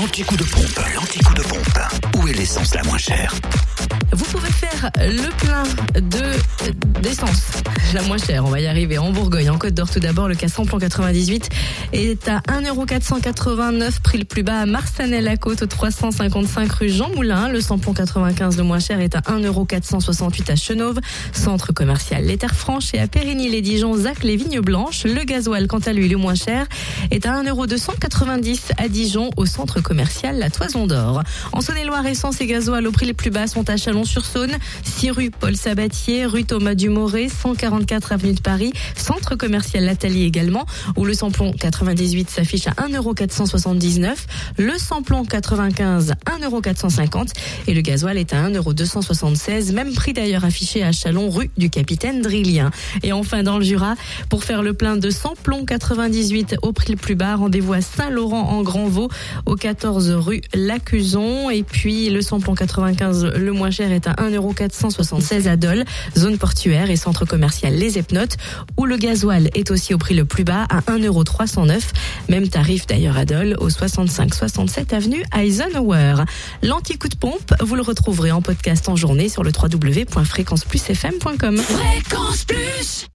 L'anti-coup de pompe, l'anti-coup de pompe. Où est l'essence la moins chère? Vous pouvez faire le plein de d'essence, la moins chère, on va y arriver, en Bourgogne, en Côte d'Or tout d'abord, le cas samplon 98 est à 1,489€, prix le plus bas à Marsanel-la-Côte, au 355 rue Jean Moulin. Le samplon 95 le moins cher est à 1,468€ à Chenauve, centre commercial Les Terres Franches et à Périgny-les-Dijon, Zac les Vignes Blanches. Le gasoil, quant à lui, le moins cher est à 1,290€ à Dijon, au centre commercial La Toison d'Or. En Saône-et-Loire, essence et gasoil au prix les plus bas sont à Chalon-sur-Saône, 6 rue Paul Sabatier, rue Thomas Dumoré, 144 avenue de Paris, centre commercial Lathalie également, où le samplon 98 s'affiche à 1,479€, le samplon 95 1,450€ et le gasoil est à 1,276€, même prix d'ailleurs affiché à Chalon, rue du Capitaine Drillien. Et enfin dans le Jura, pour faire le plein de samplon 98 au prix le plus bas, rendez-vous à Saint-Laurent en Grand-Vaux, au 14 rue Lacuzon. Et puis le samplon 95 le moins cher est à 1,476€ à Dole, zone portuaire et centre commercial Les Epnotes, où le gasoil est aussi au prix le plus bas à 1,309€. Même tarif d'ailleurs à Dole, au 65-67 avenue Eisenhower. L'anti-coup de pompe, vous le retrouverez en podcast en journée sur le www.fréquenceplusfm.com. Fréquence Plus